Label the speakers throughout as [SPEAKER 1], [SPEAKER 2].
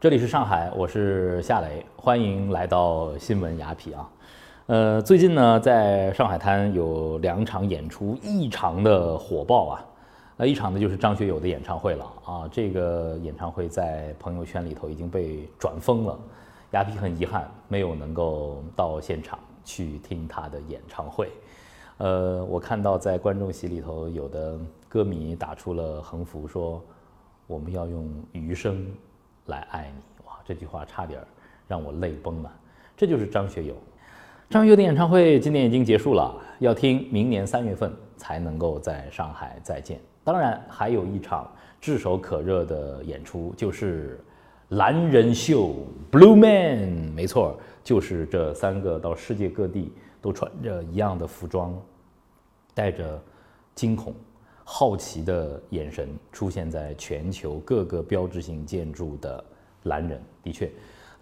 [SPEAKER 1] 这里是上海，我是夏雷，欢迎来到新闻雅痞啊。呃，最近呢，在上海滩有两场演出异常的火爆啊。那一场呢，就是张学友的演唱会了啊。这个演唱会在朋友圈里头已经被转疯了。雅痞很遗憾，没有能够到现场去听他的演唱会。呃，我看到在观众席里头，有的歌迷打出了横幅，说我们要用余生。来爱你哇！这句话差点让我泪崩了。这就是张学友，张学友的演唱会今年已经结束了，要听明年三月份才能够在上海再见。当然，还有一场炙手可热的演出，就是蓝人秀 Blue Man。没错，就是这三个到世界各地都穿着一样的服装，带着惊恐。好奇的眼神出现在全球各个标志性建筑的蓝人，的确，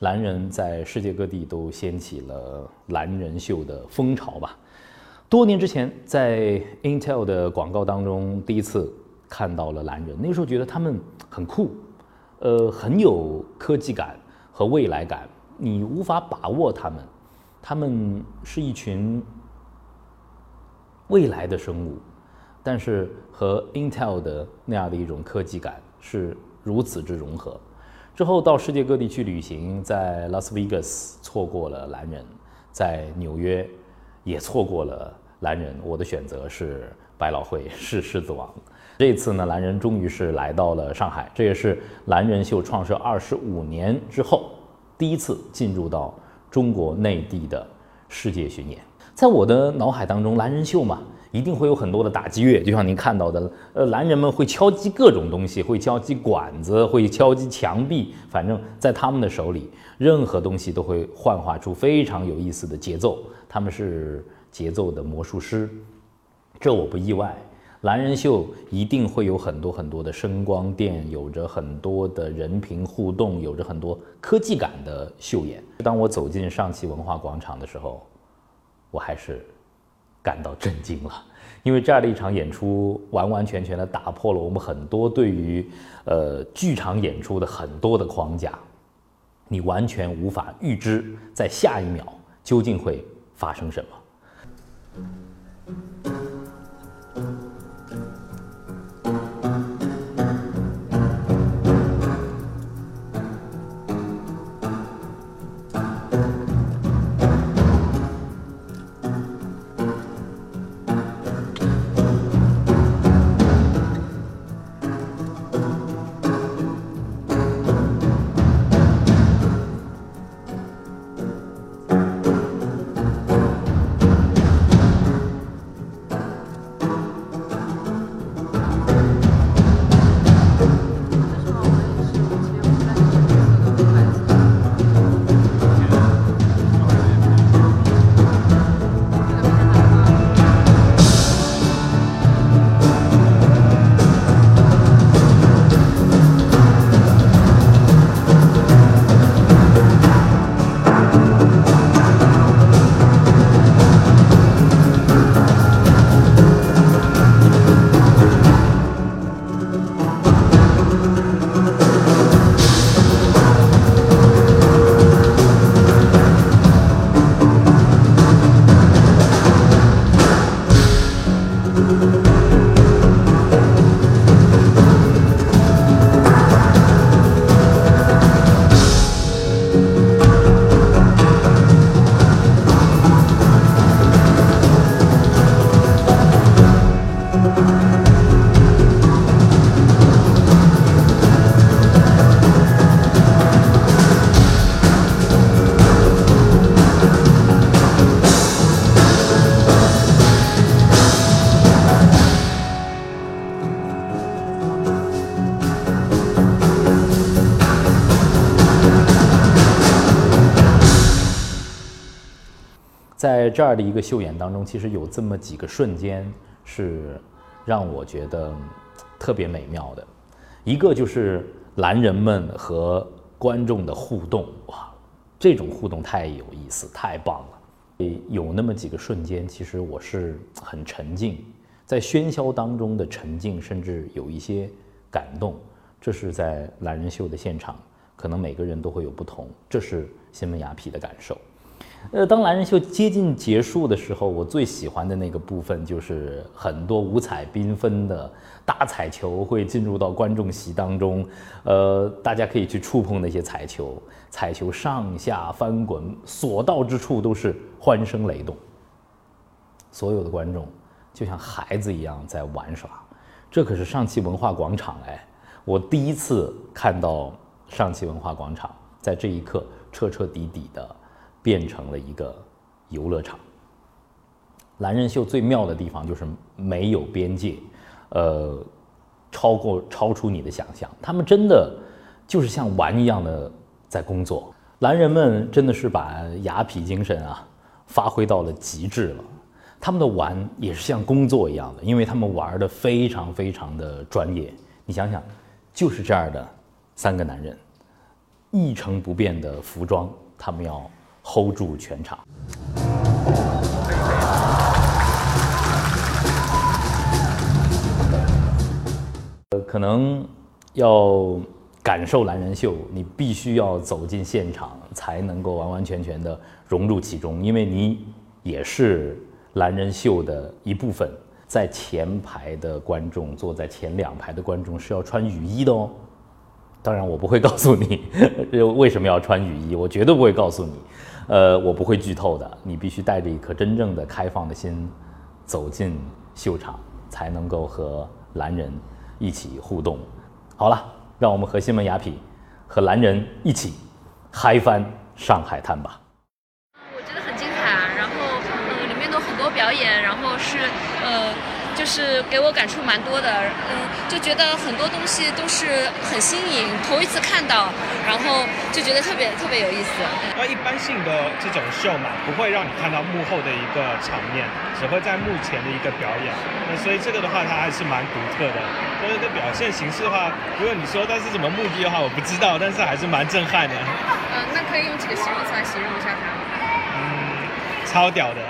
[SPEAKER 1] 蓝人在世界各地都掀起了蓝人秀的风潮吧。多年之前，在 Intel 的广告当中第一次看到了蓝人，那时候觉得他们很酷，呃，很有科技感和未来感，你无法把握他们，他们是一群未来的生物。但是和 Intel 的那样的一种科技感是如此之融合，之后到世界各地去旅行，在 Las Vegas 错过了蓝人，在纽约也错过了蓝人。我的选择是百老汇，是狮子王。这次呢，蓝人终于是来到了上海，这也是蓝人秀创设二十五年之后第一次进入到中国内地的世界巡演。在我的脑海当中，蓝人秀嘛。一定会有很多的打击乐，就像您看到的，呃，男人们会敲击各种东西，会敲击管子，会敲击墙壁，反正在他们的手里，任何东西都会幻化出非常有意思的节奏。他们是节奏的魔术师，这我不意外。蓝人秀一定会有很多很多的声光电，有着很多的人屏互动，有着很多科技感的秀演。当我走进上汽文化广场的时候，我还是。感到震惊了，因为这样的一场演出完完全全的打破了我们很多对于呃剧场演出的很多的框架，你完全无法预知在下一秒究竟会发生什么。在这儿的一个秀演当中，其实有这么几个瞬间是让我觉得特别美妙的。一个就是蓝人们和观众的互动，哇，这种互动太有意思，太棒了。有那么几个瞬间，其实我是很沉静，在喧嚣当中的沉静，甚至有一些感动。这是在蓝人秀的现场可可能每个人都会有不同，这是新闻雅痞的感受。呃，当男人秀接近结束的时候，我最喜欢的那个部分就是很多五彩缤纷的大彩球会进入到观众席当中，呃，大家可以去触碰那些彩球，彩球上下翻滚，所到之处都是欢声雷动，所有的观众就像孩子一样在玩耍，这可是上汽文化广场哎，我第一次看到上汽文化广场在这一刻彻彻底底的。变成了一个游乐场。男人秀最妙的地方就是没有边界，呃，超过超出你的想象。他们真的就是像玩一样的在工作。男人们真的是把雅痞精神啊发挥到了极致了。他们的玩也是像工作一样的，因为他们玩的非常非常的专业。你想想，就是这样的三个男人，一成不变的服装，他们要。Hold 住全场。呃，可能要感受男人秀，你必须要走进现场，才能够完完全全的融入其中，因为你也是男人秀的一部分。在前排的观众，坐在前两排的观众是要穿雨衣的哦。当然，我不会告诉你 为什么要穿雨衣，我绝对不会告诉你。呃，我不会剧透的，你必须带着一颗真正的开放的心走进秀场，才能够和蓝人一起互动。好了，让我们和新闻雅痞和蓝人一起嗨翻上海滩吧。
[SPEAKER 2] 我觉得很精彩啊，然后呃，里面有很多表演，然后是。就是给我感触蛮多的，嗯，就觉得很多东西都是很新颖，头一次看到，然后就觉得特别特别有意思。
[SPEAKER 3] 那一般性的这种秀嘛，不会让你看到幕后的一个场面，只会在幕前的一个表演。那所以这个的话，它还是蛮独特的。所以这表现形式的话，如果你说它是什么目的的话，我不知道，但是还是蛮震撼的。
[SPEAKER 2] 嗯，那可以用几个形容词来形容一下它？
[SPEAKER 3] 嗯，超屌的。